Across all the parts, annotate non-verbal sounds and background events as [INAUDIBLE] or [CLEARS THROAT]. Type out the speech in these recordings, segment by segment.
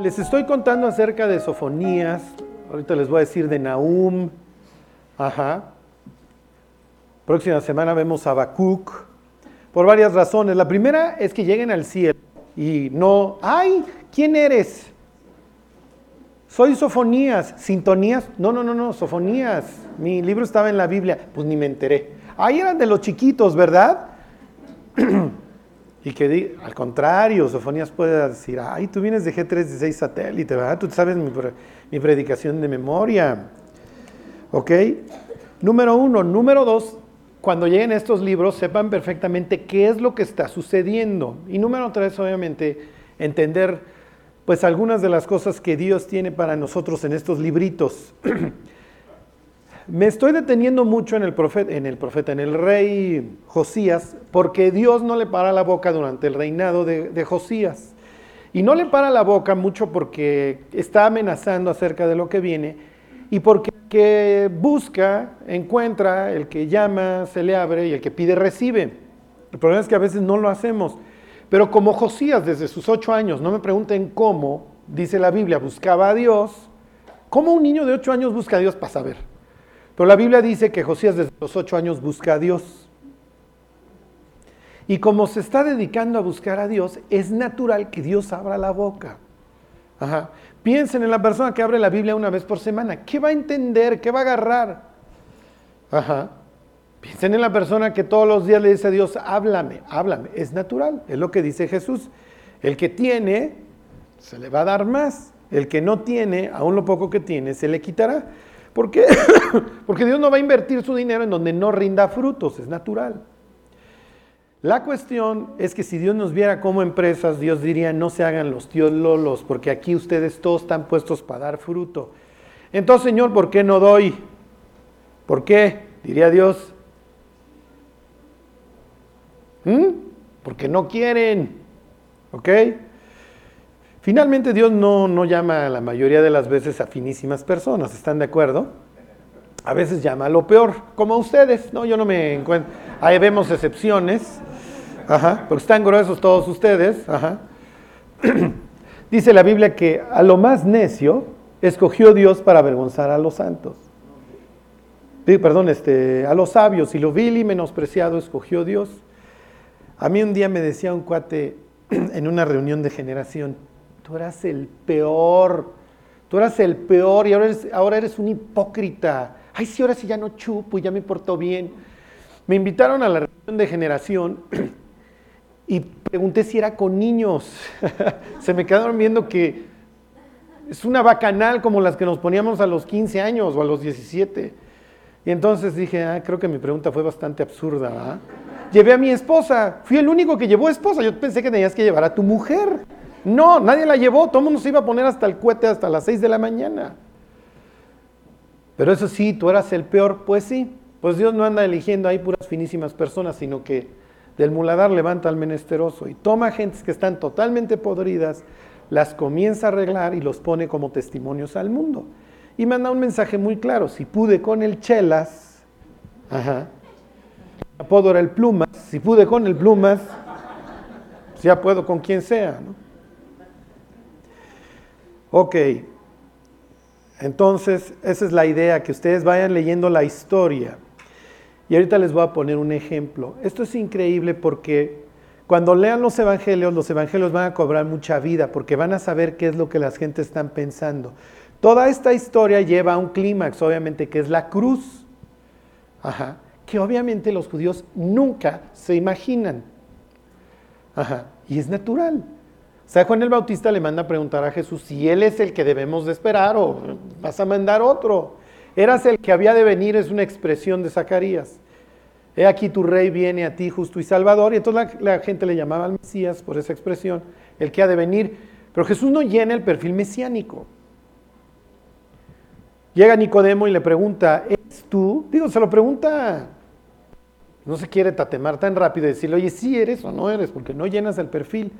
Les estoy contando acerca de Sofonías. Ahorita les voy a decir de Nahum. Ajá. Próxima semana vemos a Habacuc. Por varias razones. La primera es que lleguen al cielo y no, ay, ¿quién eres? Soy Sofonías, Sintonías. No, no, no, no, Sofonías. Mi libro estaba en la Biblia. Pues ni me enteré. Ahí eran de los chiquitos, ¿verdad? [CLEARS THROAT] y que al contrario, Sofonías puede decir, ay, tú vienes de G316 satélite, ¿verdad? Tú sabes mi, mi predicación de memoria. ¿Ok? Número uno. Número dos, cuando lleguen estos libros, sepan perfectamente qué es lo que está sucediendo. Y número tres, obviamente, entender pues algunas de las cosas que Dios tiene para nosotros en estos libritos. [CLEARS THROAT] Me estoy deteniendo mucho en el, profeta, en el profeta, en el rey Josías, porque Dios no le para la boca durante el reinado de, Josías. Y no le para la boca mucho porque está amenazando acerca de lo que viene y porque que busca, encuentra, el que llama, se le abre y el que pide, recibe. El problema es que a veces no lo hacemos. Pero como Josías desde sus ocho años, no me pregunten cómo, dice la Biblia, buscaba a Dios, ¿cómo un niño de ocho años busca a Dios para saber? Pero la Biblia dice que Josías desde los ocho años busca a Dios. Y como se está dedicando a buscar a Dios, es natural que Dios abra la boca. Ajá. Piensen en la persona que abre la Biblia una vez por semana. ¿Qué va a entender? ¿Qué va a agarrar? Ajá. Piensen en la persona que todos los días le dice a Dios, háblame, háblame. Es natural, es lo que dice Jesús. El que tiene, se le va a dar más. El que no tiene, aún lo poco que tiene, se le quitará. ¿Por qué? [COUGHS] Porque Dios no va a invertir su dinero en donde no rinda frutos, es natural. La cuestión es que si Dios nos viera como empresas, Dios diría, no se hagan los tíos lolos, porque aquí ustedes todos están puestos para dar fruto. Entonces, Señor, ¿por qué no doy? ¿Por qué? Diría Dios. ¿Mm? Porque no quieren. ¿Ok? Finalmente Dios no, no llama a la mayoría de las veces a finísimas personas, ¿están de acuerdo? A veces llama a lo peor, como ustedes, ¿no? Yo no me encuentro, ahí vemos excepciones, ajá, porque están gruesos todos ustedes, ajá. [CLEARS THROAT] Dice la Biblia que a lo más necio escogió Dios para avergonzar a los santos. Perdón, este, a los sabios y lo vil y menospreciado escogió Dios. A mí un día me decía un cuate [CLEARS THROAT] en una reunión de generación, tú eras el peor, tú eras el peor y ahora eres, ahora eres un hipócrita. Ay, sí, ahora sí ya no chupo y ya me portó bien. Me invitaron a la reunión de generación [CLEARS THROAT] y pregunté si era con niños. [LAUGHS] Se me quedaron viendo que es una bacanal como las que nos poníamos a los 15 años o a los 17. Y entonces dije, ah, creo que mi pregunta fue bastante absurda. Llevé a mi esposa, fui el único que llevó esposa. Yo pensé que tenías que llevar a tu mujer. No, nadie la llevó, todo el mundo se iba a poner hasta el cohete hasta las 6 de la mañana. Pero eso sí, tú eras el peor, pues sí. Pues Dios no anda eligiendo ahí puras finísimas personas, sino que del muladar levanta al menesteroso y toma gentes que están totalmente podridas, las comienza a arreglar y los pone como testimonios al mundo. Y manda un mensaje muy claro, si pude con el Chelas, ajá, apodo el Plumas, si pude con el Plumas, ya puedo con quien sea, ¿no? Ok, entonces esa es la idea, que ustedes vayan leyendo la historia. Y ahorita les voy a poner un ejemplo. Esto es increíble porque cuando lean los evangelios, los evangelios van a cobrar mucha vida porque van a saber qué es lo que las gentes están pensando. Toda esta historia lleva a un clímax, obviamente, que es la cruz. Ajá. Que obviamente los judíos nunca se imaginan. Ajá. Y es natural. Sea, Juan el Bautista le manda a preguntar a Jesús si él es el que debemos de esperar o vas a mandar otro. Eras el que había de venir, es una expresión de Zacarías. He aquí tu rey viene a ti justo y salvador. Y entonces la, gente le llamaba al Mesías por esa expresión, el que ha de venir. Pero Jesús no llena el perfil mesiánico. Llega Nicodemo y le pregunta, ¿eres tú? Digo, se lo pregunta, no se quiere tatemar tan rápido y decirle, oye, sí eres o no eres, porque no llenas el perfil.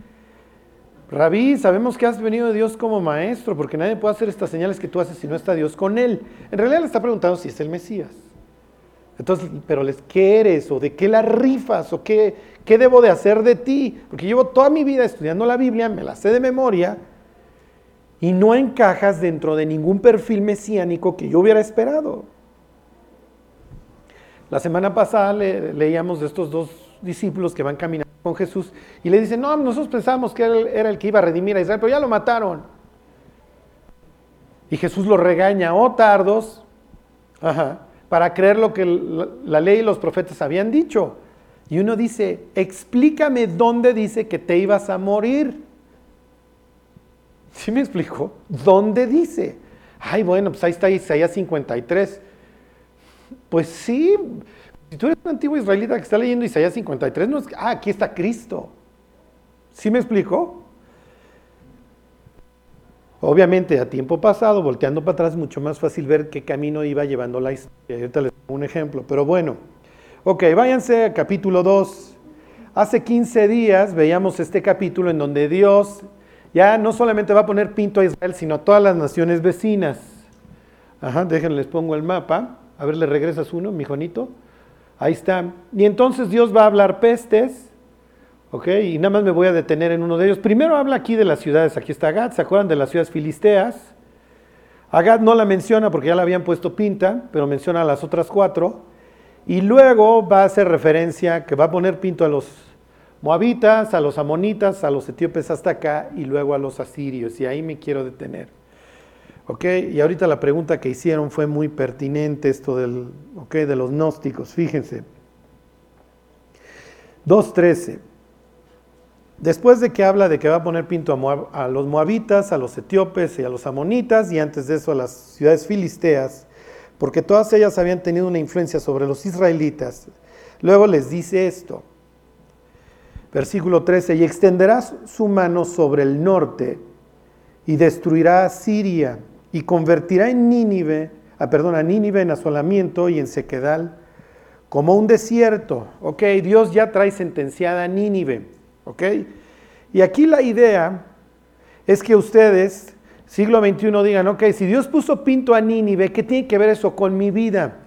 Rabí, sabemos que has venido de Dios como maestro, porque nadie puede hacer estas señales que tú haces si no está Dios con él. En realidad le está preguntando si es el Mesías. Entonces, pero les, ¿qué eres? ¿O de qué la rifas? ¿O qué, qué debo de hacer de ti? Porque llevo toda mi vida estudiando la Biblia, me la sé de memoria, y no encajas dentro de ningún perfil mesiánico que yo hubiera esperado. La semana pasada leíamos de estos dos discípulos que van caminando con Jesús y le dicen, no, nosotros pensábamos que él era el que iba a redimir a Israel, pero ya lo mataron. Y Jesús los regaña, oh tardos, para creer lo que la ley y los profetas habían dicho. Y uno dice, explícame dónde dice que te ibas a morir. ¿Sí me explico? ¿Dónde dice? Ay, bueno, pues ahí está Isaías 53. Pues sí, si tú eres un antiguo israelita que está leyendo Isaías 53, no es ah, aquí está Cristo. ¿Sí me explico? Obviamente, a tiempo pasado, volteando para atrás, mucho más fácil ver qué camino iba llevando la historia. Ahorita les pongo un ejemplo, pero bueno. Ok, váyanse a capítulo 2. Hace 15 días veíamos este capítulo en donde Dios ya no solamente va a poner pinto a Israel, sino a todas las naciones vecinas. Ajá, déjenles les pongo el mapa. A ver, le regresas uno, mi Juanito. Ahí está. Y entonces Dios va a hablar pestes. ¿Ok? Y nada más me voy a detener en uno de ellos. Primero habla aquí de las ciudades. Aquí está Agad. ¿Se acuerdan de las ciudades filisteas? Agad no la menciona porque ya la habían puesto pinta, pero menciona a las otras cuatro. Y luego va a hacer referencia que va a poner pinto a los moabitas, a los amonitas, a los etíopes hasta acá y luego a los asirios. Y ahí me quiero detener. Y ahorita la pregunta que hicieron fue muy pertinente, esto del, ¿okay? de los gnósticos. Fíjense. 2.13. Después de que habla de que va a poner pinto a, a, los moabitas, a los etíopes y a los amonitas, y antes de eso a las ciudades filisteas, porque todas ellas habían tenido una influencia sobre los israelitas, luego les dice esto. Versículo 13, y extenderás su mano sobre el norte y destruirá a Siria y convertirá en Nínive, ah, perdón, a Nínive en asolamiento y en sequedal como un desierto. Ok, Dios ya trae sentenciada a Nínive. Ok, y aquí la idea es que ustedes, siglo XXI, digan, ok, si Dios puso pinto a Nínive, ¿qué tiene que ver eso con mi vida?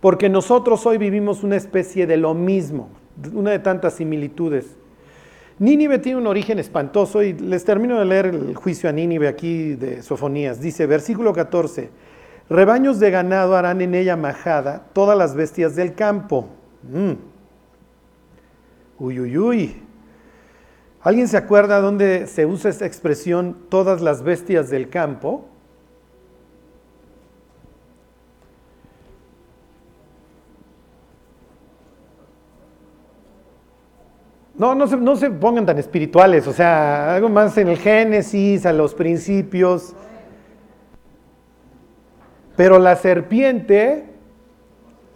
Porque nosotros hoy vivimos una especie de lo mismo una de tantas similitudes. Nínive tiene un origen espantoso y les termino de leer el juicio a Nínive aquí de Sofonías. Dice, versículo 14, rebaños de ganado harán en ella majada todas las bestias del campo. Mm. Uy, uy, uy. ¿Alguien se acuerda dónde se usa esta expresión todas las bestias del campo? No, no se, no se pongan tan espirituales, o sea, algo más en el Génesis, a los principios. Pero la serpiente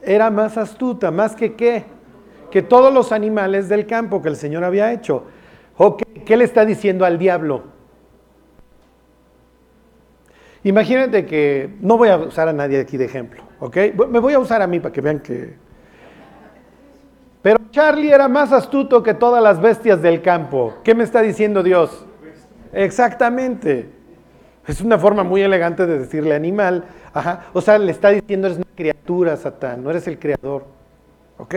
era más astuta, más que qué, que todos los animales del campo que el Señor había hecho. ¿Qué le está diciendo al diablo? Imagínate que, no voy a usar a nadie aquí de ejemplo, ¿ok? Me voy a usar a mí para que vean que pero Charlie era más astuto que todas las bestias del campo. ¿Qué me está diciendo Dios? Exactamente. Es una forma muy elegante de decirle animal. Ajá. O sea, le está diciendo eres una criatura, Satán, no eres el creador. ¿Ok?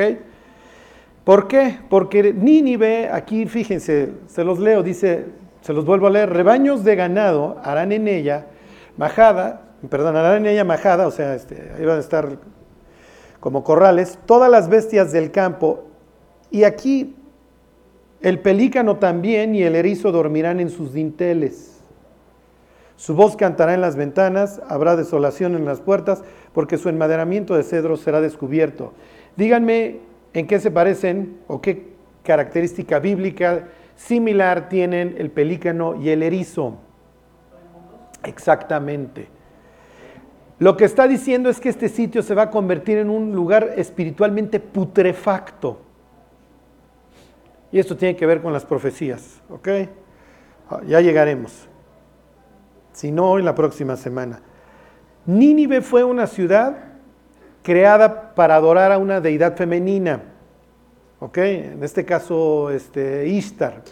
¿Por qué? Porque Nínive, aquí fíjense, se los leo, dice, se los vuelvo a leer, rebaños de ganado harán en ella majada, perdón, harán en ella majada, o sea, este, ahí van a estar como corrales, todas las bestias del campo, y aquí el pelícano también y el erizo dormirán en sus dinteles. Su voz cantará en las ventanas, habrá desolación en las puertas, porque su enmaderamiento de cedro será descubierto. Díganme en qué se parecen o qué característica bíblica similar tienen el pelícano y el erizo. Exactamente. Lo que está diciendo es que este sitio se va a convertir en un lugar espiritualmente putrefacto. Y esto tiene que ver con las profecías, ¿ok? Ah, ya llegaremos. Si no, hoy la próxima semana. Nínive fue una ciudad creada para adorar a una deidad femenina, ¿ok? En este caso, este, Ishtar.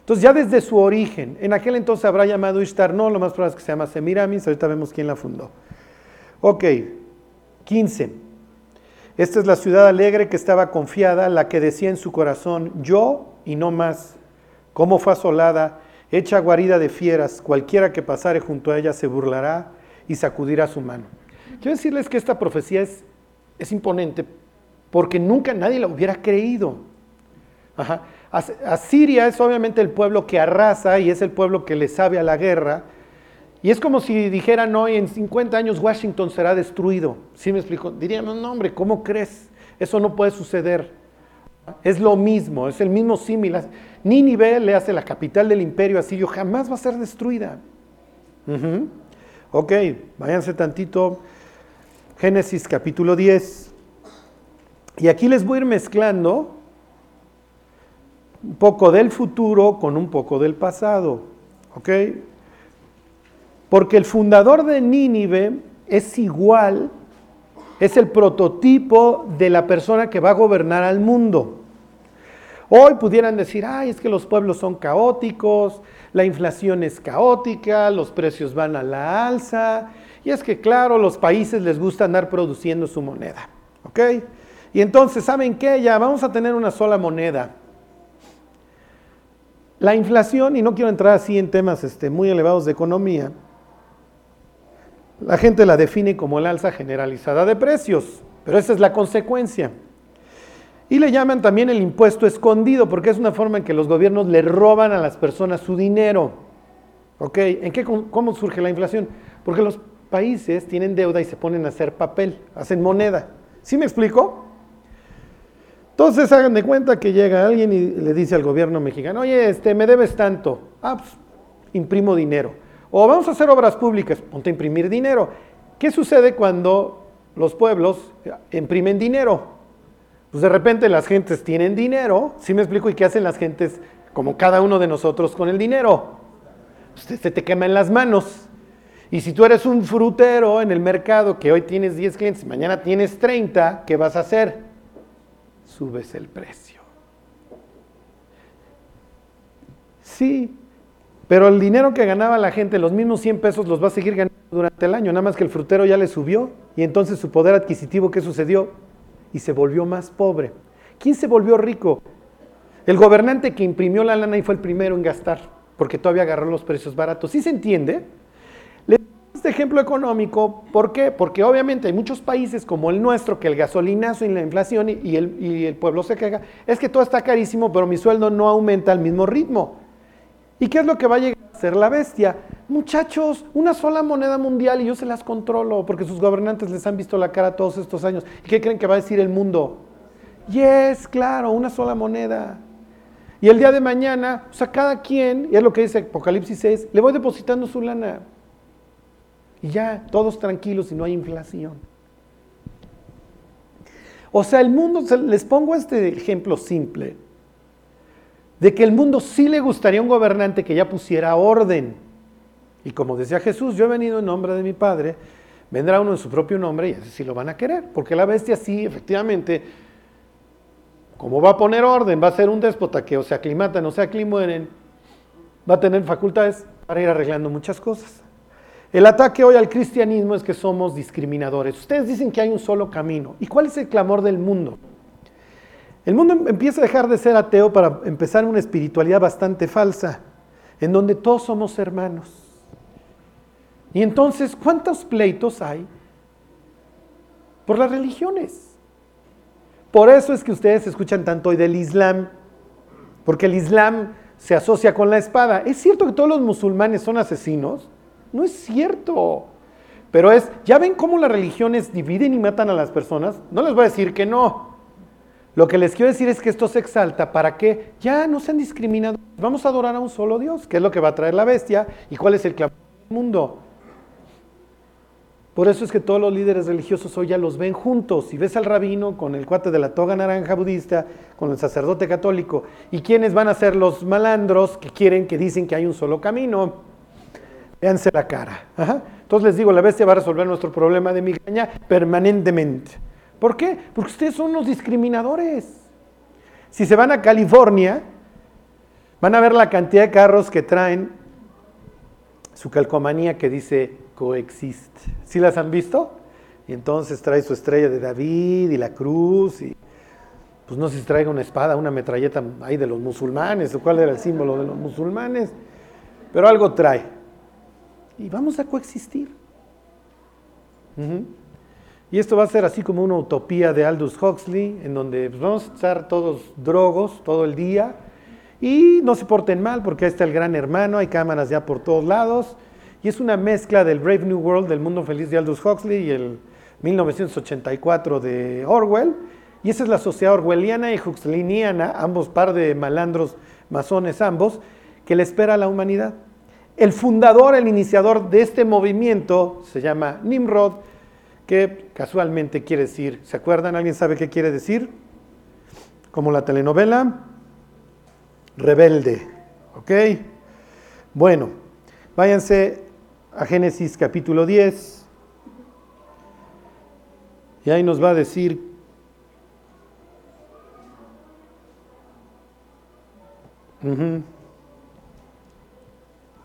Entonces ya desde su origen, en aquel entonces habrá llamado Ishtar, no, lo más probable es que se llama Semiramis, ahorita vemos quién la fundó. Ok, 15. Esta es la ciudad alegre que estaba confiada, la que decía en su corazón, yo y no más. Cómo fue asolada hecha guarida de fieras, cualquiera que pasare junto a ella se burlará y sacudirá su mano. Quiero decirles que esta profecía es, es imponente porque nunca nadie la hubiera creído. Asiria es obviamente el pueblo que arrasa y es el pueblo que le sabe a la guerra. Y es como si dijeran hoy en 50 años Washington será destruido. ¿Sí me explico? Diríamos, no hombre, ¿cómo crees? Eso no puede suceder. Es lo mismo, es el mismo símil. Nínive le hace la capital del imperio asirio, jamás va a ser destruida. Ok, váyanse tantito. Génesis capítulo 10. Y aquí les voy a ir mezclando un poco del futuro con un poco del pasado. ¿Ok? Porque el fundador de Nínive es igual, es el prototipo de la persona que va a gobernar al mundo. Hoy pudieran decir, ay, es que los pueblos son caóticos, la inflación es caótica, los precios van a la alza, y es que, claro, los países les gusta andar produciendo su moneda. ¿Ok? Y entonces, ¿saben qué? Ya vamos a tener una sola moneda. La inflación, y no quiero entrar así en temas este, muy elevados de economía, la gente la define como el alza generalizada de precios, pero esa es la consecuencia. Y le llaman también el impuesto escondido, porque es una forma en que los gobiernos le roban a las personas su dinero. ¿Ok? ¿En qué, ¿Cómo surge la inflación? Porque los países tienen deuda y se ponen a hacer papel, hacen moneda. ¿Sí me explico? Entonces hagan de cuenta que llega alguien y le dice al gobierno mexicano, oye, este, me debes tanto. Ah, pues, imprimo dinero. O vamos a hacer obras públicas, ponte a imprimir dinero. ¿Qué sucede cuando los pueblos imprimen dinero? Pues de repente las gentes tienen dinero, ¿sí me explico? ¿Y qué hacen las gentes como cada uno de nosotros con el dinero? Pues se te quema en las manos. Y si tú eres un frutero en el mercado que hoy tienes 10 clientes y mañana tienes 30, ¿qué vas a hacer? Subes el precio. Sí, pero el dinero que ganaba la gente, los mismos 100 pesos, los va a seguir ganando durante el año, nada más que el frutero ya le subió y entonces su poder adquisitivo, ¿qué sucedió? Y se volvió más pobre. ¿Quién se volvió rico? El gobernante que imprimió la lana y fue el primero en gastar, porque todavía agarró los precios baratos. ¿Sí se entiende? este ejemplo económico, ¿por qué? Porque obviamente hay muchos países como el nuestro que el gasolinazo y la inflación y el, y el pueblo se queja, es que todo está carísimo, pero mi sueldo no aumenta al mismo ritmo. ¿Y qué es lo que va a llegar a ser la bestia? Muchachos, una sola moneda mundial y yo se las controlo, porque sus gobernantes les han visto la cara todos estos años. ¿Y qué creen que va a decir el mundo? Yes, claro, una sola moneda. Y el día de mañana, o sea, cada quien, y es lo que dice Apocalipsis 6, le voy depositando su lana. Y ya, todos tranquilos y no hay inflación. O sea, el mundo, les pongo este ejemplo simple, de que el mundo sí le gustaría un gobernante que ya pusiera orden. Y como decía Jesús, yo he venido en nombre de mi Padre, vendrá uno en su propio nombre y así sí lo van a querer, porque la bestia sí, efectivamente, como va a poner orden, va a ser un déspota que o se aclimatan o se aclimueren, va a tener facultades para ir arreglando muchas cosas. El ataque hoy al cristianismo es que somos discriminadores. Ustedes dicen que hay un solo camino. ¿Y cuál es el clamor del mundo? El mundo empieza a dejar de ser ateo para empezar una espiritualidad bastante falsa, en donde todos somos hermanos. Y entonces, ¿cuántos pleitos hay por las religiones? Por eso es que ustedes escuchan tanto hoy del Islam, porque el Islam se asocia con la espada. ¿Es cierto que todos los musulmanes son asesinos? No es cierto. Pero es, ¿ya ven cómo las religiones dividen y matan a las personas? No les voy a decir que no. Lo que les quiero decir es que esto se exalta para que ya no sean discriminados. Vamos a adorar a un solo Dios, que es lo que va a traer la bestia y cuál es el clamor del mundo. Por eso es que todos los líderes religiosos hoy ya los ven juntos. Si ves al rabino con el cuate de la toga naranja budista, con el sacerdote católico, ¿y quiénes van a ser los malandros que quieren, que dicen que hay un solo camino? Véanse la cara. Entonces les digo, la bestia va a resolver nuestro problema de migraña permanentemente. ¿Por qué? Porque ustedes son unos discriminadores. Si se van a California, van a ver la cantidad de carros que traen su calcomanía que dice coexiste. ¿Sí las han visto? Y entonces trae su estrella de David y la cruz y pues no sé si traiga una espada, una metralleta ahí de los musulmanes, o cuál era el símbolo de los musulmanes. pero algo trae. Y vamos a coexistir. Y esto va a ser así como una utopía de Aldous Huxley, en donde pues, vamos a estar todos drogos todo el día y no se porten mal porque ahí está el gran hermano, hay cámaras ya por todos lados. Y es una mezcla del Brave New World, del mundo feliz de Aldous Huxley y el 1984 de Orwell. Y esa es la sociedad orwelliana y huxleyniana, ambos par de malandros masones ambos, que le espera a la humanidad. El fundador, el iniciador de este movimiento se llama Nimrod, que casualmente quiere decir, ¿se acuerdan? ¿Alguien sabe qué quiere decir? Como la telenovela, rebelde. ¿Ok? Bueno, váyanse a Génesis capítulo 10. Y ahí nos va a decir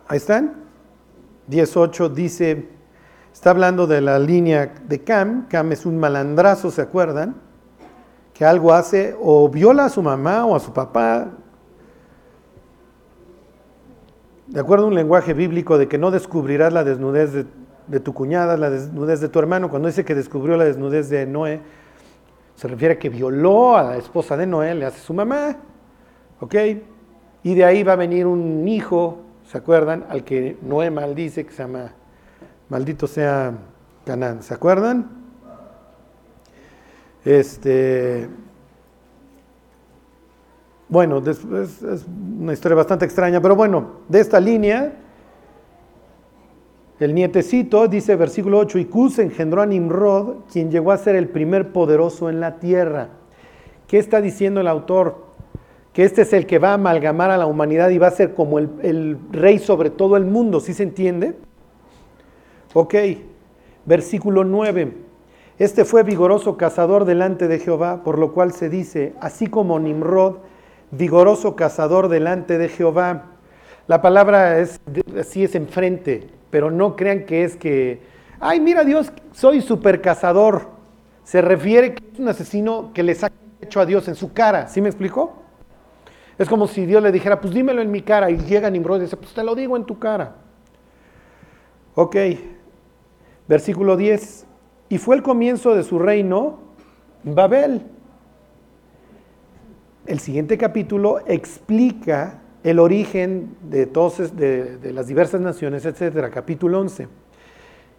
Ahí están. 18 dice, está hablando de la línea de Cam. Cam es un malandrazo, ¿se acuerdan? Que algo hace o viola a su mamá o a su papá. De acuerdo a un lenguaje bíblico de que no descubrirás la desnudez de, tu cuñada, la desnudez de tu hermano. Cuando dice que descubrió la desnudez de Noé, se refiere a que violó a la esposa de Noé, le hace su mamá. ¿Ok? Y de ahí va a venir un hijo, ¿se acuerdan? Al que Noé maldice, que se llama, maldito sea Canaán, ¿se acuerdan? Este, bueno, es, una historia bastante extraña, pero bueno, de esta línea, el nietecito, dice versículo 8, y Cus engendró a Nimrod, quien llegó a ser el primer poderoso en la tierra. ¿Qué está diciendo el autor? que este es el que va a amalgamar a la humanidad y va a ser como el, rey sobre todo el mundo, ¿sí se entiende? Ok, versículo 9. Este fue vigoroso cazador delante de Jehová, por lo cual se dice, así como Nimrod, vigoroso cazador delante de Jehová. La palabra es así es enfrente, pero no crean que es que, ay, mira Dios, soy super cazador. Se refiere que es un asesino que le saca hecho a Dios en su cara, ¿sí me explicó? Es como si Dios le dijera, pues dímelo en mi cara. Y llega Nimrod y dice, pues te lo digo en tu cara. Ok, versículo 10. Y fue el comienzo de su reino Babel. El siguiente capítulo explica el origen de, todos, las diversas naciones, etcétera. Capítulo 11.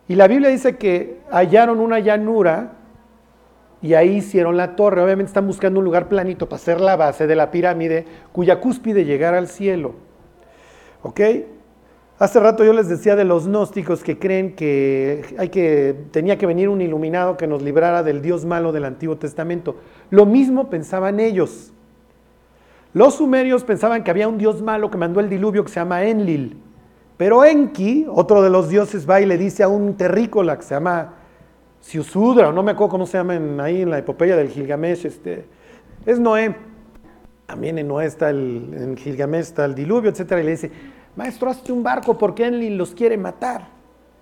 Y la Biblia dice que hallaron una llanura y ahí hicieron la torre. Obviamente están buscando un lugar planito para hacer la base de la pirámide, cuya cúspide llegara al cielo. ¿Ok? Hace rato yo les decía de los gnósticos que creen que, hay que tenía que venir un iluminado que nos librara del Dios malo del Antiguo Testamento. Lo mismo pensaban ellos. Los sumerios pensaban que había un Dios malo que mandó el diluvio que se llama Enlil. Pero Enki, otro de los dioses, va y le dice a un terrícola que se llama Siusudra, o no me acuerdo cómo se llama ahí en la epopeya del Gilgamesh, este, es Noé. También en Noé está el, en Gilgamesh está el diluvio, etcétera, y le dice, maestro, hazte un barco porque Enlil los quiere matar.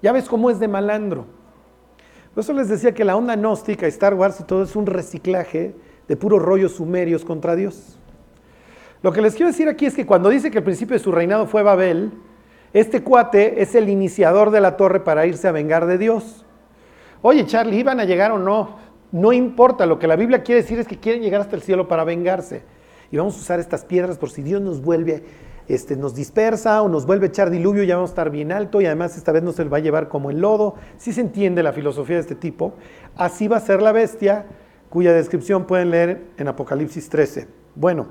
Ya ves cómo es de malandro. Por eso les decía que la onda gnóstica, Star Wars y todo es un reciclaje de puros rollos sumerios contra Dios. Lo que les quiero decir aquí es que cuando dice que el principio de su reinado fue Babel, este cuate es el iniciador de la torre para irse a vengar de Dios. Oye, Charlie, ¿iban a llegar o no? No importa, lo que la Biblia quiere decir es que quieren llegar hasta el cielo para vengarse. Y vamos a usar estas piedras por si Dios nos vuelve, este, nos dispersa o nos vuelve a echar diluvio, ya vamos a estar bien alto y además esta vez no se va a llevar como el lodo. Si se entiende la filosofía de este tipo, así va a ser la bestia, cuya descripción pueden leer en Apocalipsis 13. Bueno,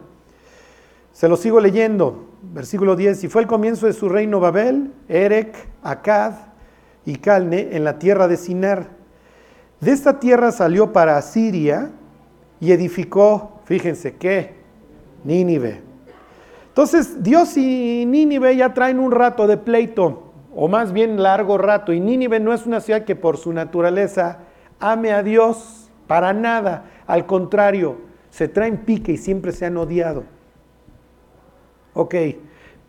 se lo sigo leyendo. Versículo 10. Y fue el comienzo de su reino Babel, Erec, Acad y Calne en la tierra de Sinar de esta tierra salió para Asiria y edificó, fíjense qué, Nínive. Entonces Dios y Nínive ya traen un rato de pleito, o más bien largo rato, y Nínive no es una ciudad que por su naturaleza ame a Dios para nada, al contrario, se traen pique y siempre se han odiado. Ok,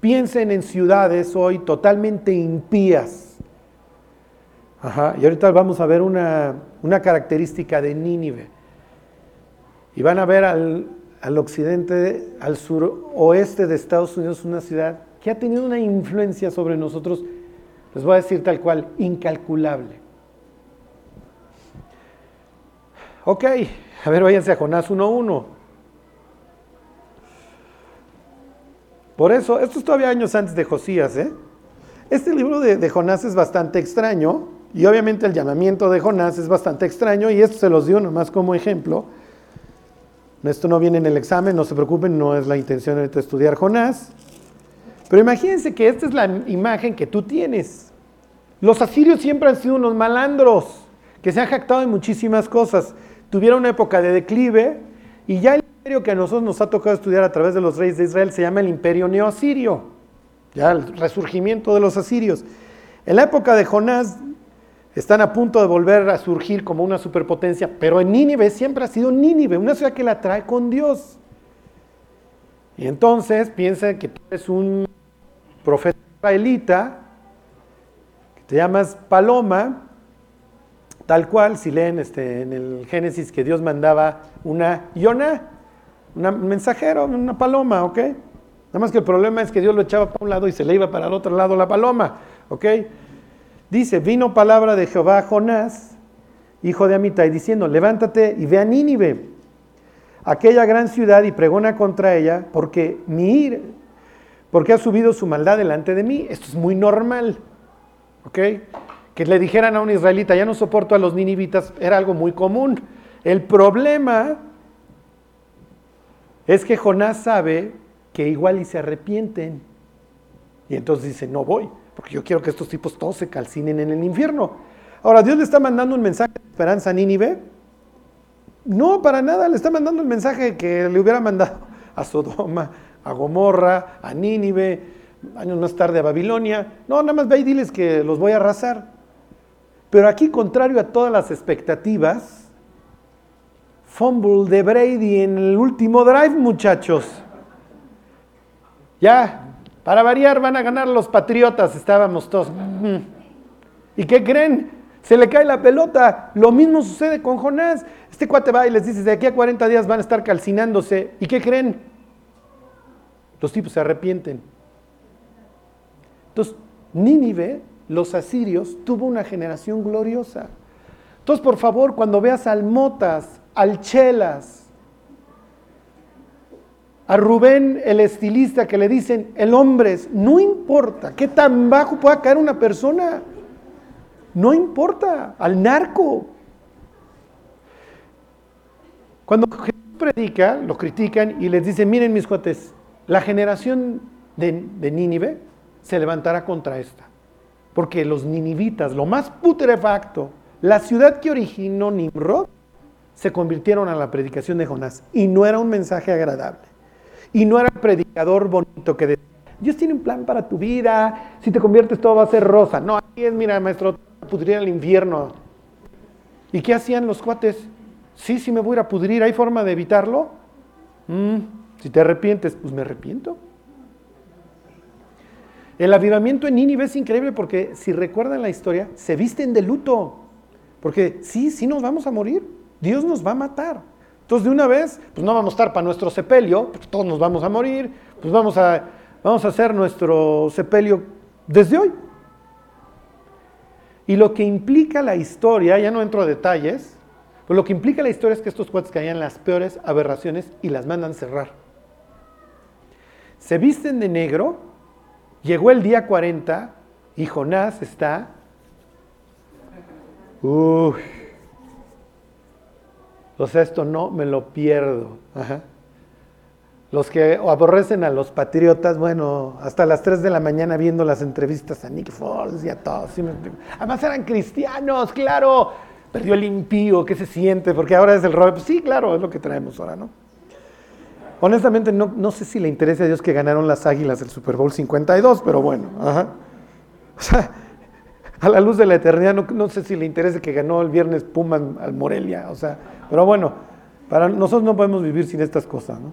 piensen en ciudades hoy totalmente impías, Ajá, y ahorita vamos a ver una, característica de Nínive. Y van a ver al, occidente, al suroeste de Estados Unidos, una ciudad que ha tenido una influencia sobre nosotros, les voy a decir tal cual, incalculable. Ok, a ver, váyanse a Jonás 1.1. Por eso, esto es todavía años antes de Josías, ¿eh? Este libro de, de, Jonás es bastante extraño y obviamente el llamamiento de Jonás es bastante extraño y esto se los dio nomás como ejemplo. Esto no viene en el examen, no se preocupen, no es la intención de estudiar Jonás. Pero imagínense que esta es la imagen que tú tienes. Los asirios siempre han sido unos malandros que se han jactado de muchísimas cosas. Tuvieron una época de declive y ya el imperio que a nosotros nos ha tocado estudiar a través de los reyes de Israel se llama el imperio neoasirio. Ya el resurgimiento de los asirios. En la época de Jonás están a punto de volver a surgir como una superpotencia, pero en Nínive siempre ha sido Nínive, una ciudad que la trae con Dios. Y entonces piensa que tú eres un profeta israelita, que te llamas Paloma, tal cual, si leen este, en el Génesis que Dios mandaba una Yona, un mensajero, una paloma, ¿ok? Nada más que el problema es que Dios lo echaba para un lado y se le iba para el otro lado la paloma, ¿ok? Dice, vino palabra de Jehová a Jonás, hijo de Amitai, diciendo, levántate y ve a Nínive, aquella gran ciudad, y pregona contra ella, porque mi porque ha subido su maldad delante de mí. Esto es muy normal, ¿ok? Que le dijeran a un israelita, ya no soporto a los ninivitas, era algo muy común. El problema es que Jonás sabe que igual y se arrepienten. Y entonces dice, no voy porque yo quiero que estos tipos todos se calcinen en el infierno. Ahora, ¿Dios le está mandando un mensaje de esperanza a Nínive? No, para nada, le está mandando el mensaje que le hubiera mandado a Sodoma, a Gomorra, a Nínive, años más tarde a Babilonia. No, nada más ve y diles que los voy a arrasar. Pero aquí, contrario a todas las expectativas, fumble de Brady en el último drive, muchachos. Ya, para variar van a ganar los Patriotas, estábamos todos. ¿Y qué creen? Se le cae la pelota. Lo mismo sucede con Jonás. Este cuate va y les dice, de aquí a 40 días van a estar calcinándose. ¿Y qué creen? Los tipos se arrepienten. Entonces, Nínive, los asirios, tuvo una generación gloriosa. Entonces, por favor, cuando veas almotas, alchelas, a Rubén, el estilista, que le dicen, el hombre es, no importa qué tan bajo pueda caer una persona, no importa, al narco. Cuando Jesús predica, lo critican y les dicen, miren mis cuates, la generación de, de Nínive se levantará contra esta. Porque los ninivitas, lo más putrefacto, la ciudad que originó Nimrod, se convirtieron a la predicación de Jonás. Y no era un mensaje agradable. Y no era el predicador bonito que decía, Dios tiene un plan para tu vida, si te conviertes todo va a ser rosa. No, ahí es, mira, maestro, pudrir al infierno. ¿Y qué hacían los cuates? Sí, sí me voy a ir a pudrir, ¿hay forma de evitarlo? Mm, si te arrepientes, pues me arrepiento. El avivamiento en Nínive es increíble porque si recuerdan la historia, se visten de luto. Porque sí, sí nos vamos a morir. Dios nos va a matar. Entonces, de una vez, pues no vamos a estar para nuestro sepelio, porque todos nos vamos a morir, pues vamos a, vamos a hacer nuestro sepelio desde hoy. Y lo que implica la historia, ya no entro a detalles, pero lo que implica la historia es que estos cuates caían las peores aberraciones y las mandan cerrar. Se visten de negro, llegó el día 40 y Jonás está... Uy, o sea, esto no me lo pierdo. Los que aborrecen a los patriotas, bueno, hasta las 3 de la mañana viendo las entrevistas a Nick Foles y a todos. Además eran cristianos, claro. Perdió el impío, ¿qué se siente? Porque ahora es el rol. Pues sí, claro, es lo que traemos ahora, ¿no? Honestamente, no, no sé si le interesa a Dios que ganaron las águilas el Super Bowl 52, pero bueno. Ajá. O sea, a la luz de la eternidad, no, sé si le interesa que ganó el viernes Puma al Morelia. O sea, pero bueno, para nosotros no podemos vivir sin estas cosas, ¿no?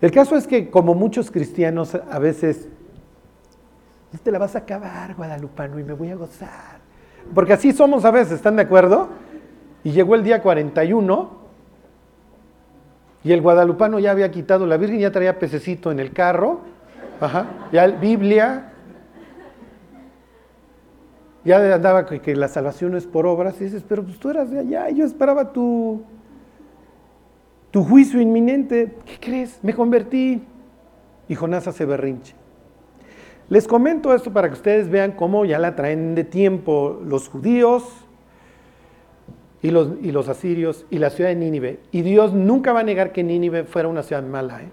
El caso es que como muchos cristianos a veces, te la vas a acabar, Guadalupano, y me voy a gozar. Porque así somos a veces, ¿están de acuerdo? Y llegó el día 41 Y el guadalupano ya había quitado, la Virgen ya traía pececito en el carro, ajá, ya Biblia, ya andaba que, la salvación es por obras, y dices, pero pues tú eras de allá, yo esperaba tu, juicio inminente, ¿qué crees? Me convertí. Y Jonás hace berrinche. Les comento esto para que ustedes vean cómo ya la traen de tiempo los judíos y los, asirios y la ciudad de Nínive. Y Dios nunca va a negar que Nínive fuera una ciudad mala. ¿eh?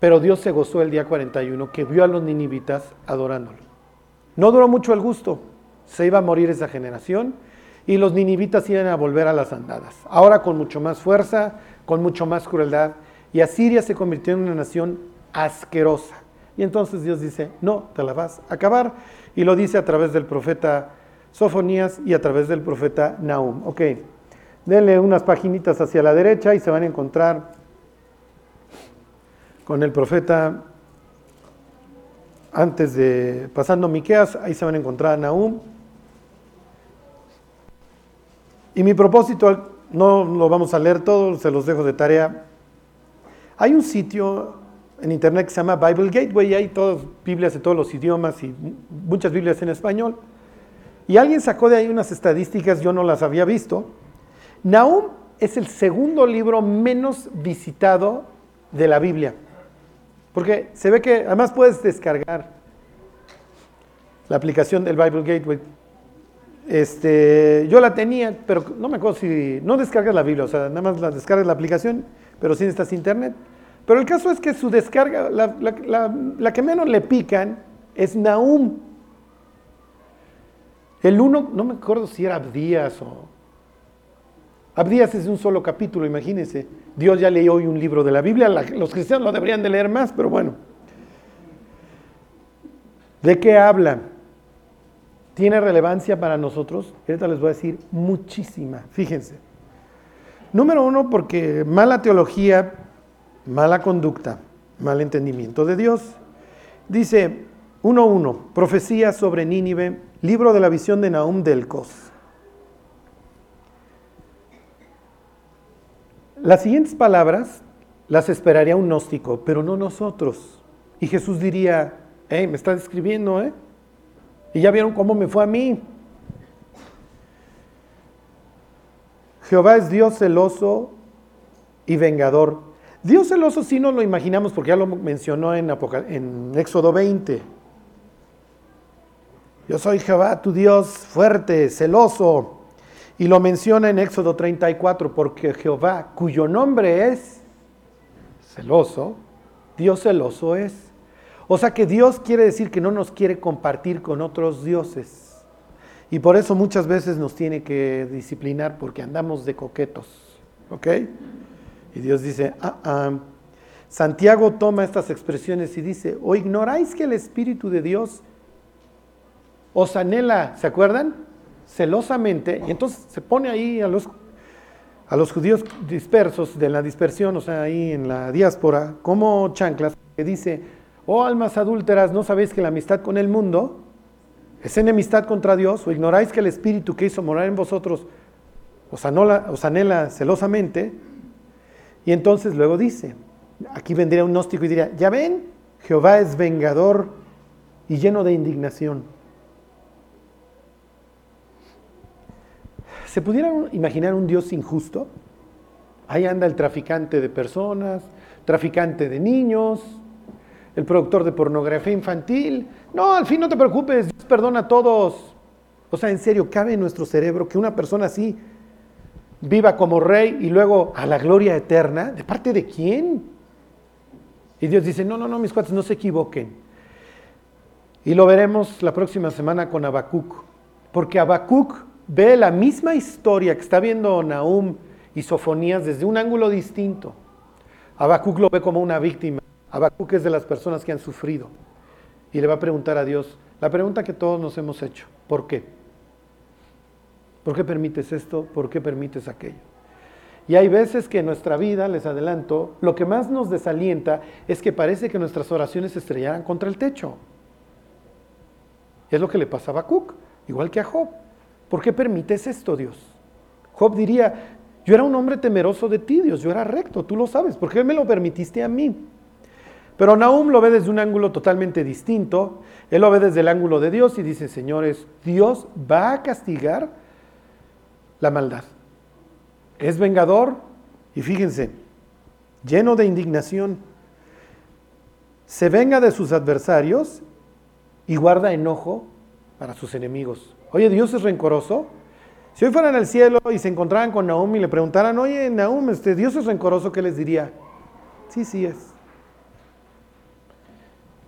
Pero Dios se gozó el día 41 que vio a los ninivitas adorándolo. No duró mucho el gusto. Se iba a morir esa generación y los ninivitas iban a volver a las andadas. Ahora con mucho más fuerza, con mucho más crueldad. Y Asiria se convirtió en una nación asquerosa. Y entonces Dios dice, no, te la vas a acabar. Y lo dice a través del profeta Sofonías y a través del profeta Nahum. Ok, denle unas paginitas hacia la derecha y se van a encontrar con el profeta antes de pasando Miqueas, ahí se van a encontrar a Nahum. Y mi propósito, no lo vamos a leer todo, se los dejo de tarea. Hay un sitio en internet que se llama Bible Gateway, y hay todas Biblias de todos los idiomas y muchas Biblias en español. Y alguien sacó de ahí unas estadísticas, yo no las había visto. Nahum es el segundo libro menos visitado de la Biblia. Porque se ve que además puedes descargar la aplicación del Bible Gateway. Este, yo la tenía, pero no me acuerdo si no descargas la Biblia, o sea, nada más la descargas la aplicación, pero sí necesitas internet. Pero el caso es que su descarga, la, que menos le pican es Nahum. El uno, no me acuerdo si era Abdías o... Abdías es un solo capítulo, imagínense. Dios ya leyó hoy un libro de la Biblia, los cristianos lo deberían de leer más, pero bueno. ¿De qué habla? ¿Tiene relevancia para nosotros? Ahorita les voy a decir muchísima, fíjense. Número uno, porque mala teología mala conducta, mal entendimiento de Dios. Dice 1.1, profecía sobre Nínive, libro de la visión de Nahum del Las siguientes palabras las esperaría un gnóstico, pero no nosotros. Y Jesús diría, hey, me está describiendo, ¿eh? Y ya vieron cómo me fue a mí. Jehová es Dios celoso y vengador, Dios celoso sí nos lo imaginamos porque ya lo mencionó en, en Éxodo 20. Yo soy Jehová, tu Dios fuerte, celoso. Y lo menciona en Éxodo 34 porque Jehová, cuyo nombre es celoso, Dios celoso es. O sea que Dios quiere decir que no nos quiere compartir con otros dioses. Y por eso muchas veces nos tiene que disciplinar porque andamos de coquetos. ¿Ok? Y Dios dice, ah, ah. Santiago toma estas expresiones y dice, o ignoráis que el Espíritu de Dios os anhela, ¿se acuerdan? Celosamente, y entonces se pone ahí a los, a los judíos dispersos de la dispersión, o sea, ahí en la diáspora, como chanclas, que dice, oh almas adúlteras, ¿no sabéis que la amistad con el mundo es enemistad contra Dios? ¿O ignoráis que el Espíritu que hizo morar en vosotros os os anhela celosamente? Y entonces luego dice, aquí vendría un gnóstico y diría, ya ven, Jehová es vengador y lleno de indignación. ¿Se pudiera imaginar un Dios injusto? Ahí anda el traficante de personas, traficante de niños, el productor de pornografía infantil. No, al fin no te preocupes, Dios perdona a todos. O sea, en serio, ¿cabe en nuestro cerebro que una persona así viva como rey y luego a la gloria eterna, ¿de parte de quién? Y Dios dice, no, no, no, mis cuates, no se equivoquen. Y lo veremos la próxima semana con Habacuc, porque Habacuc ve la misma historia que está viendo Nahum y Sofonías desde un ángulo distinto. Habacuc lo ve como una víctima. Habacuc es de las personas que han sufrido. Y le va a preguntar a Dios la pregunta que todos nos hemos hecho, ¿por qué? ¿Por qué permites esto? ¿Por qué permites aquello? Y hay veces que en nuestra vida, les adelanto, lo que más nos desalienta es que parece que nuestras oraciones se estrellaran contra el techo. Es lo que le pasaba a Cook, igual que a Job. ¿Por qué permites esto, Dios? Job diría, Yo era un hombre temeroso de ti, Dios, yo era recto, tú lo sabes, ¿por qué me lo permitiste a mí? Pero Nahum lo ve desde un ángulo totalmente distinto. Él lo ve desde el ángulo de Dios y dice, señores, Dios va a castigar la maldad. Es vengador y fíjense, lleno de indignación. Se venga de sus adversarios y guarda enojo para sus enemigos. Oye, Dios es rencoroso. Si hoy fueran al cielo y se encontraran con Nahum y le preguntaran, oye, Nahum, este, Dios es rencoroso, ¿qué les diría? Sí, sí es.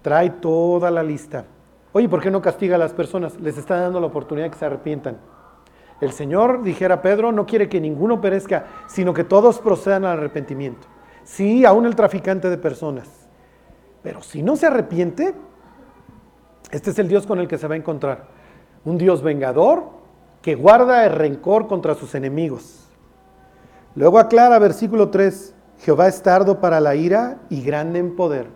Trae toda la lista. Oye, ¿por qué no castiga a las personas? Les está dando la oportunidad que se arrepientan. El Señor, dijera Pedro, no quiere que ninguno perezca, sino que todos procedan al arrepentimiento. Sí, aún el traficante de personas. Pero si no se arrepiente, este es el Dios con el que se va a encontrar. Un Dios vengador que guarda el rencor contra sus enemigos. Luego aclara versículo 3, Jehová es tardo para la ira y grande en poder.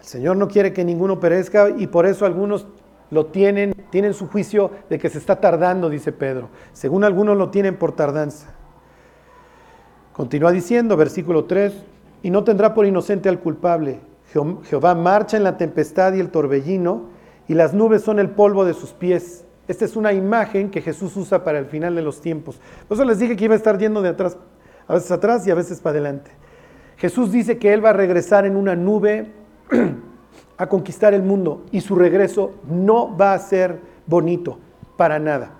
El Señor no quiere que ninguno perezca y por eso algunos lo tienen, tienen su juicio de que se está tardando, dice Pedro. Según algunos lo tienen por tardanza. Continúa diciendo, versículo 3, y no tendrá por inocente al culpable. Jehová marcha en la tempestad y el torbellino, y las nubes son el polvo de sus pies. Esta es una imagen que Jesús usa para el final de los tiempos. Por eso les dije que iba a estar yendo de atrás, a veces atrás y a veces para adelante. Jesús dice que Él va a regresar en una nube [CLEARS THROAT] a conquistar el mundo y su regreso no va a ser bonito para nada.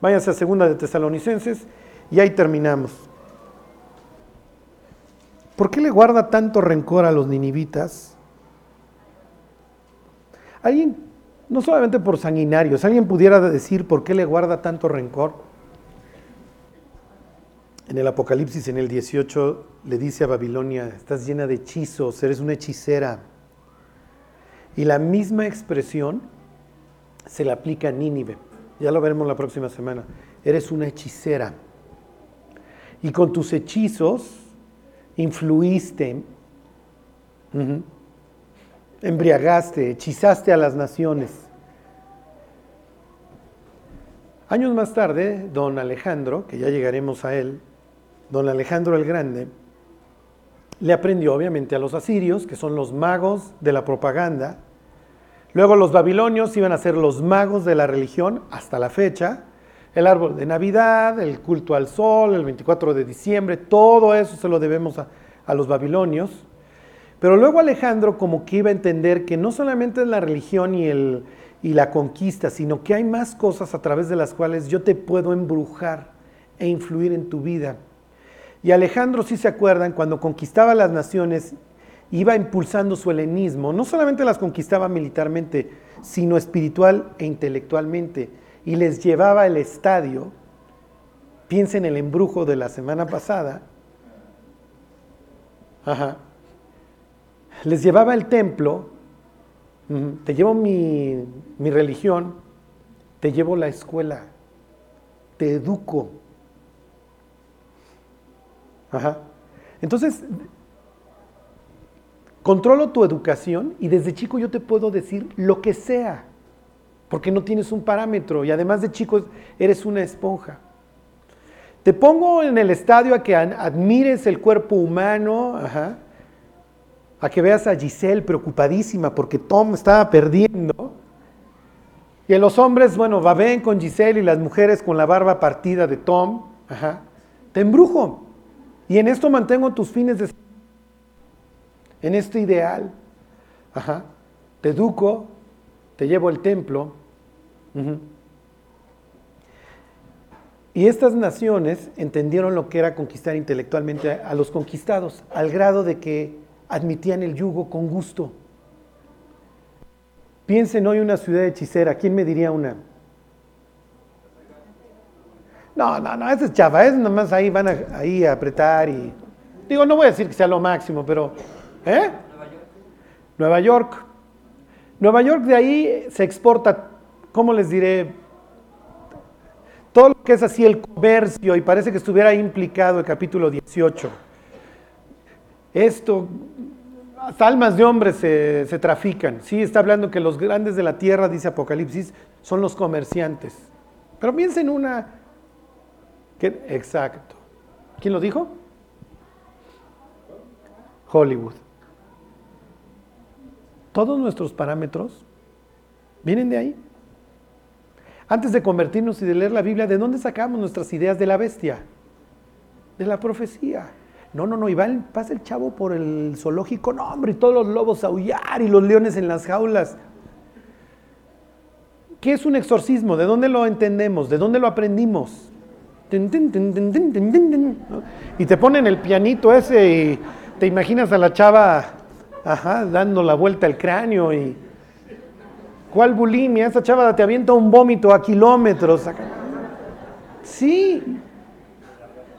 Váyanse a segunda de Tesalonicenses y ahí terminamos. ¿Por qué le guarda tanto rencor a los ninivitas? Alguien, no solamente por sanguinarios, alguien pudiera decir por qué le guarda tanto rencor. En el Apocalipsis, en el 18, le dice a Babilonia, estás llena de hechizos, eres una hechicera. Y la misma expresión se le aplica a Nínive. Ya lo veremos la próxima semana. Eres una hechicera. Y con tus hechizos influiste, embriagaste, hechizaste a las naciones. Años más tarde, don Alejandro, que ya llegaremos a él, don Alejandro el Grande, le aprendió obviamente a los asirios, que son los magos de la propaganda, Luego los babilonios iban a ser los magos de la religión hasta la fecha. El árbol de Navidad, el culto al sol, el 24 de diciembre, todo eso se lo debemos a, los babilonios. Pero luego Alejandro como que iba a entender que no solamente es la religión y, el, y la conquista, sino que hay más cosas a través de las cuales yo te puedo embrujar e influir en tu vida. Y Alejandro, si se acuerdan, cuando conquistaba las naciones iba impulsando su helenismo, no solamente las conquistaba militarmente, sino espiritual e intelectualmente, y les llevaba al estadio, piensen en el embrujo de la semana pasada, les llevaba al templo, te llevo mi, mi religión, te llevo la escuela, te educo. Ajá. Entonces, Controlo tu educación y desde chico yo te puedo decir lo que sea, porque no tienes un parámetro y además de chico eres una esponja. Te pongo en el estadio a que admires el cuerpo humano, a que veas a Giselle preocupadísima porque Tom estaba perdiendo. Y en los hombres, bueno, ven con Giselle y las mujeres con la barba partida de Tom. Te embrujo. Y en esto mantengo tus fines de en este ideal. Te educo, te llevo al templo. Y estas naciones entendieron lo que era conquistar intelectualmente a los conquistados, al grado de que admitían el yugo con gusto. Piensen hoy una ciudad hechicera, ¿quién me diría una? No, no, no, esa es chava, es nomás ahí van a, ahí a apretar y... Digo, no voy a decir que sea lo máximo, pero ¿Eh? Nueva York. Nueva York de ahí se exporta, ¿cómo les diré? Todo lo que es así el comercio y parece que estuviera implicado el capítulo 18. Esto, almas de hombres se, se trafican. Sí, está hablando que los grandes de la tierra, dice Apocalipsis, son los comerciantes. Pero piensen una. Exacto. ¿Quién lo dijo? Hollywood. Todos nuestros parámetros vienen de ahí. Antes de convertirnos y de leer la Biblia, ¿de dónde sacamos nuestras ideas de la bestia? De la profecía. No, no, no, y pasa el chavo por el zoológico, no, hombre, y todos los lobos aullar y los leones en las jaulas. ¿Qué es un exorcismo? ¿De dónde lo entendemos? ¿De dónde lo aprendimos? Y te ponen el pianito ese y te imaginas a la chava ajá, dando la vuelta al cráneo y ¿cuál bulimia? Esa chava te avienta un vómito a kilómetros. Sí.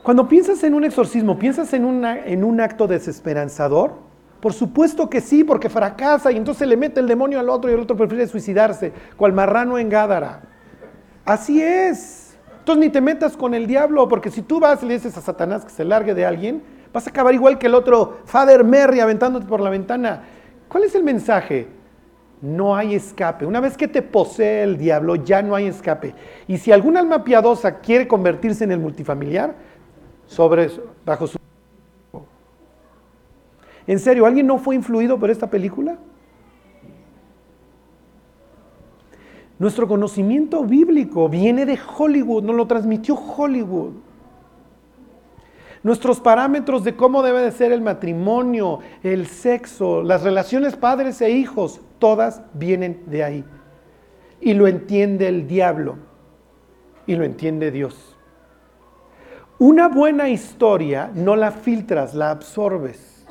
Cuando piensas en un exorcismo, ¿piensas en, en un acto desesperanzador? Por supuesto que sí, porque fracasa y entonces le mete el demonio al otro y el otro prefiere suicidarse, cual marrano en Gádara. Así es. Entonces ni te metas con el diablo, porque si tú vas y le dices a Satanás que se largue de alguien, vas a acabar igual que el otro Father Mary aventándote por la ventana. ¿Cuál es el mensaje? No hay escape. Una vez que te posee el diablo, ya no hay escape. Y si algún alma piadosa quiere convertirse en el multifamiliar, sobre, bajo su... ¿En serio, alguien no fue influido por esta película? Nuestro conocimiento bíblico viene de Hollywood, nos lo transmitió Hollywood. Nuestros parámetros de cómo debe de ser el matrimonio, el sexo, las relaciones padres e hijos, todas vienen de ahí. Y lo entiende el diablo y lo entiende Dios. Una buena historia no la filtras, la absorbes.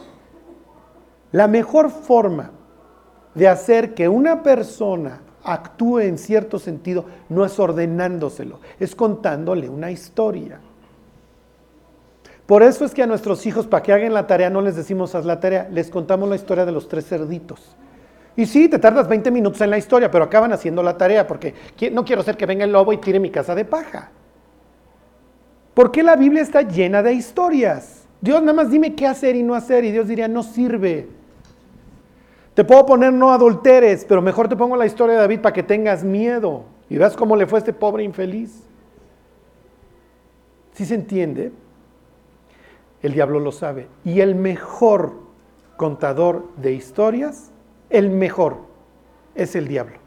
La mejor forma de hacer que una persona actúe en cierto sentido no es ordenándoselo, es contándole una historia. Por eso es que a nuestros hijos, para que hagan la tarea, no les decimos haz la tarea, les contamos la historia de los tres cerditos. Y sí, te tardas 20 minutos en la historia, pero acaban haciendo la tarea porque no quiero ser que venga el lobo y tire mi casa de paja. ¿Por qué la Biblia está llena de historias? Dios nada más dime qué hacer y no hacer y Dios diría, no sirve. Te puedo poner no adulteres, pero mejor te pongo la historia de David para que tengas miedo y veas cómo le fue a este pobre infeliz. ¿Sí se entiende? El diablo lo sabe. Y el mejor contador de historias, el mejor, es el diablo.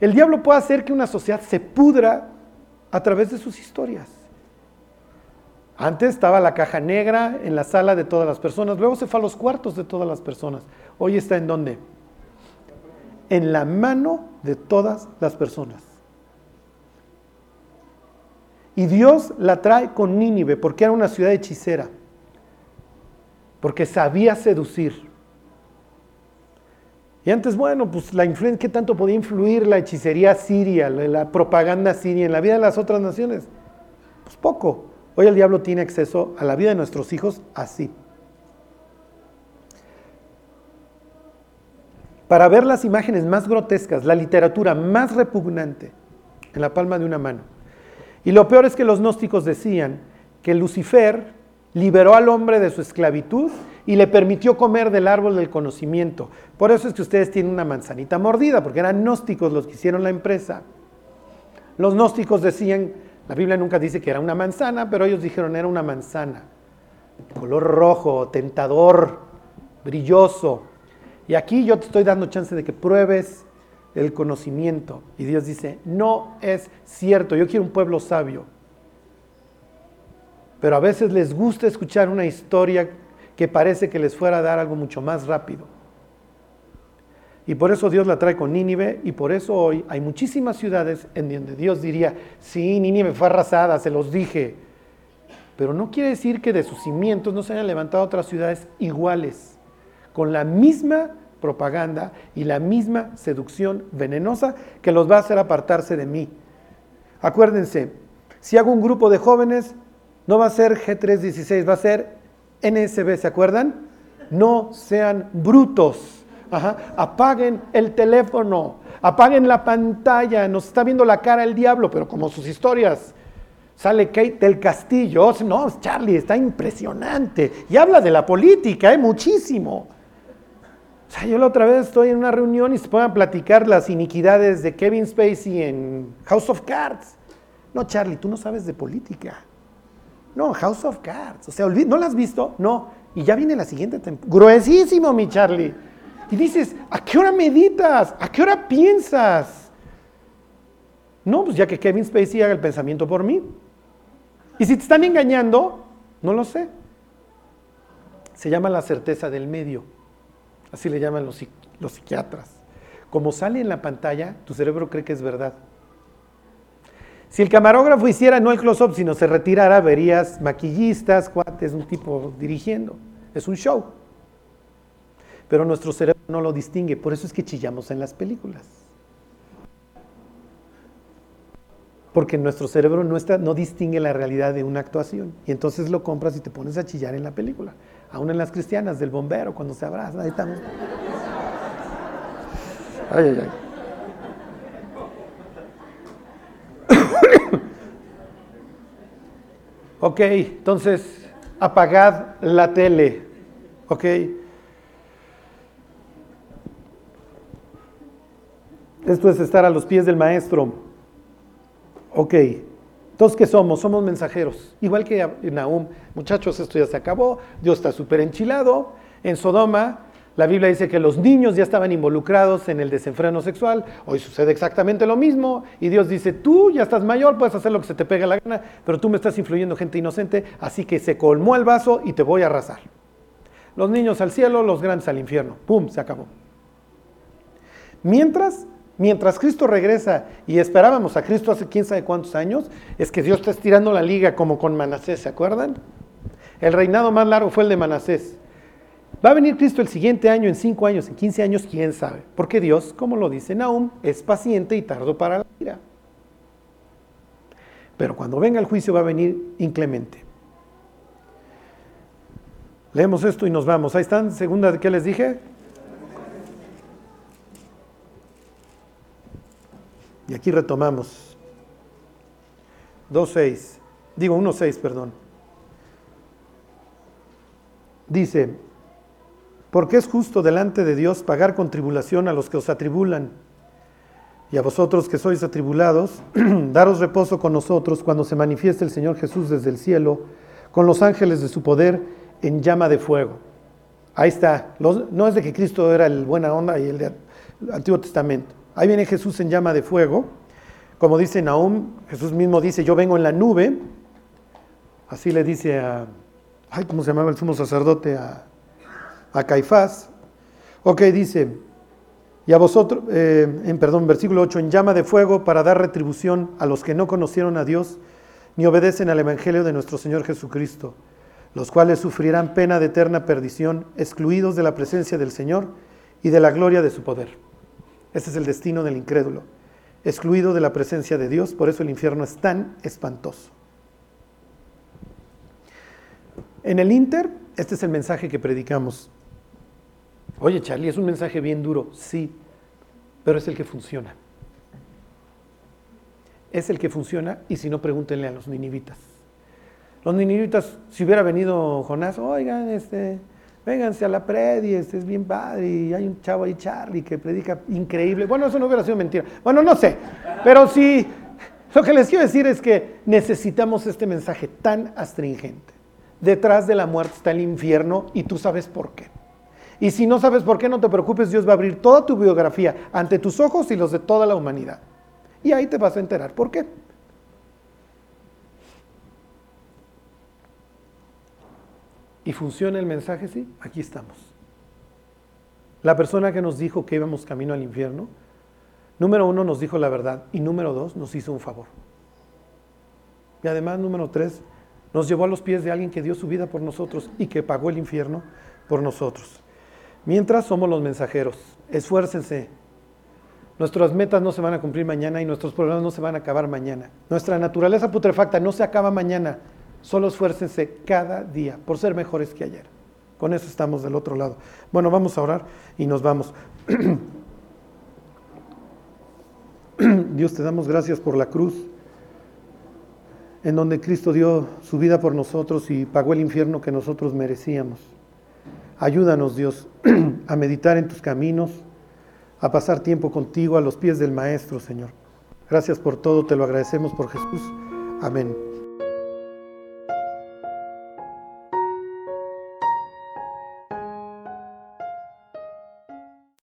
El diablo puede hacer que una sociedad se pudra a través de sus historias. Antes estaba la caja negra en la sala de todas las personas, luego se fue a los cuartos de todas las personas. Hoy está en dónde? En la mano de todas las personas. Y Dios la trae con Nínive porque era una ciudad hechicera, porque sabía seducir. Y antes, bueno, pues la influencia, ¿qué tanto podía influir la hechicería siria, la, propaganda siria en la vida de las otras naciones? Pues poco. Hoy el diablo tiene acceso a la vida de nuestros hijos así. Para ver las imágenes más grotescas, la literatura más repugnante en la palma de una mano. Y lo peor es que los gnósticos decían que Lucifer liberó al hombre de su esclavitud y le permitió comer del árbol del conocimiento. Por eso es que ustedes tienen una manzanita mordida, porque eran gnósticos los que hicieron la empresa. Los gnósticos decían, la Biblia nunca dice que era una manzana, pero ellos dijeron era una manzana. Color rojo, tentador, brilloso. Y aquí yo te estoy dando chance de que pruebes el conocimiento. Y Dios dice, no es cierto, yo quiero un pueblo sabio. Pero a veces les gusta escuchar una historia que parece que les fuera a dar algo mucho más rápido. Y por eso Dios la trae con Nínive y por eso hoy hay muchísimas ciudades en donde Dios diría, sí, Nínive fue arrasada, se los dije. Pero no quiere decir que de sus cimientos no se hayan levantado otras ciudades iguales, con la misma propaganda y la misma seducción venenosa que los va a hacer apartarse de mí. Acuérdense, si hago un grupo de jóvenes, no va a ser G316, va a ser NSB, ¿se acuerdan? No sean brutos. Apaguen el teléfono, apaguen la pantalla, nos está viendo la cara el diablo, pero como sus historias. Sale Kate del Castillo, oh, no, Charlie, está impresionante. Y habla de la política, ¿eh? muchísimo. O sea, yo la otra vez estoy en una reunión y se pueden platicar las iniquidades de Kevin Spacey en House of Cards. No, Charlie, tú no sabes de política. No, House of Cards. O sea, ¿no la has visto? No. Y ya viene la siguiente temporada. Gruesísimo, mi Charlie. Y dices, ¿a qué hora meditas? ¿A qué hora piensas? No, pues ya que Kevin Spacey haga el pensamiento por mí. Y si te están engañando, no lo sé. Se llama la certeza del medio. Así le llaman los, los psiquiatras. Como sale en la pantalla, tu cerebro cree que es verdad. Si el camarógrafo hiciera no el close-up, sino se retirara, verías maquillistas, cuates, un tipo dirigiendo. Es un show. Pero nuestro cerebro no lo distingue, por eso es que chillamos en las películas. Porque nuestro cerebro no, no distingue la realidad de una actuación. Y entonces lo compras y te pones a chillar en la película. Aún en las cristianas, del bombero, cuando se abrazan, ahí estamos. Ay, ay, ay. Ok, entonces apagad la tele. Ok. Esto es estar a los pies del maestro. Ok. Entonces, ¿qué somos? Somos mensajeros. Igual que Nahum. Muchachos, esto ya se acabó. Dios está súper enchilado. En Sodoma la Biblia dice que los niños ya estaban involucrados en el desenfreno sexual. Hoy sucede exactamente lo mismo. Y Dios dice, tú ya estás mayor, puedes hacer lo que se te pegue la gana, pero tú me estás influyendo gente inocente, así que se colmó el vaso y te voy a arrasar. Los niños al cielo, los grandes al infierno. ¡Pum! Se acabó. Mientras, mientras Cristo regresa y esperábamos a Cristo hace quién sabe cuántos años, es que Dios está estirando la liga como con Manasés, ¿se acuerdan? El reinado más largo fue el de Manasés. ¿Va a venir Cristo el siguiente año, en cinco años, en quince años? ¿Quién sabe? Porque Dios, como lo dice Nahum, es paciente y tardo para la ira. Pero cuando venga el juicio va a venir inclemente. Leemos esto y nos vamos. Ahí están, segunda, ¿qué les dije? Y aquí retomamos. 2.6, digo 1.6, perdón. Dice, porque es justo delante de Dios pagar con tribulación a los que os atribulan. Y a vosotros que sois atribulados, [CLEARS THROAT] daros reposo con nosotros cuando se manifieste el Señor Jesús desde el cielo, con los ángeles de su poder en llama de fuego. Ahí está. no es de que Cristo era el buena onda y el del Antiguo Testamento. Ahí viene Jesús en llama de fuego. Como dice Nahum, Jesús mismo dice, yo vengo en la nube. Así le dice a, ay, ¿cómo se llamaba el sumo sacerdote? A, a Caifás. Ok, dice, y a vosotros, eh, en perdón, versículo 8, en llama de fuego para dar retribución a los que no conocieron a Dios ni obedecen al Evangelio de nuestro Señor Jesucristo, los cuales sufrirán pena de eterna perdición, excluidos de la presencia del Señor y de la gloria de su poder. Ese es el destino del incrédulo, excluido de la presencia de Dios, por eso el infierno es tan espantoso. En el Inter, este es el mensaje que predicamos. Oye, Charlie, es un mensaje bien duro, sí, pero es el que funciona. Es el que funciona y si no, pregúntenle a los ninivitas. Los ninivitas, si hubiera venido Jonás, oigan, este, vénganse a la predi, este es bien padre, y hay un chavo ahí, Charlie, que predica increíble. Bueno, eso no hubiera sido mentira. Bueno, no sé, pero sí, lo que les quiero decir es que necesitamos este mensaje tan astringente. Detrás de la muerte está el infierno y tú sabes por qué. Y si no sabes por qué, no te preocupes, Dios va a abrir toda tu biografía ante tus ojos y los de toda la humanidad. Y ahí te vas a enterar por qué. ¿Y funciona el mensaje? Sí, aquí estamos. La persona que nos dijo que íbamos camino al infierno, número uno nos dijo la verdad y número dos nos hizo un favor. Y además, número tres, nos llevó a los pies de alguien que dio su vida por nosotros y que pagó el infierno por nosotros. Mientras somos los mensajeros, esfuércense. Nuestras metas no se van a cumplir mañana y nuestros problemas no se van a acabar mañana. Nuestra naturaleza putrefacta no se acaba mañana. Solo esfuércense cada día por ser mejores que ayer. Con eso estamos del otro lado. Bueno, vamos a orar y nos vamos. [CLEARS THROAT] Dios te damos gracias por la cruz, en donde Cristo dio su vida por nosotros y pagó el infierno que nosotros merecíamos. Ayúdanos, Dios, [CLEARS THROAT] a meditar en tus caminos, a pasar tiempo contigo a los pies del Maestro, Señor. Gracias por todo, te lo agradecemos por Jesús. Amén.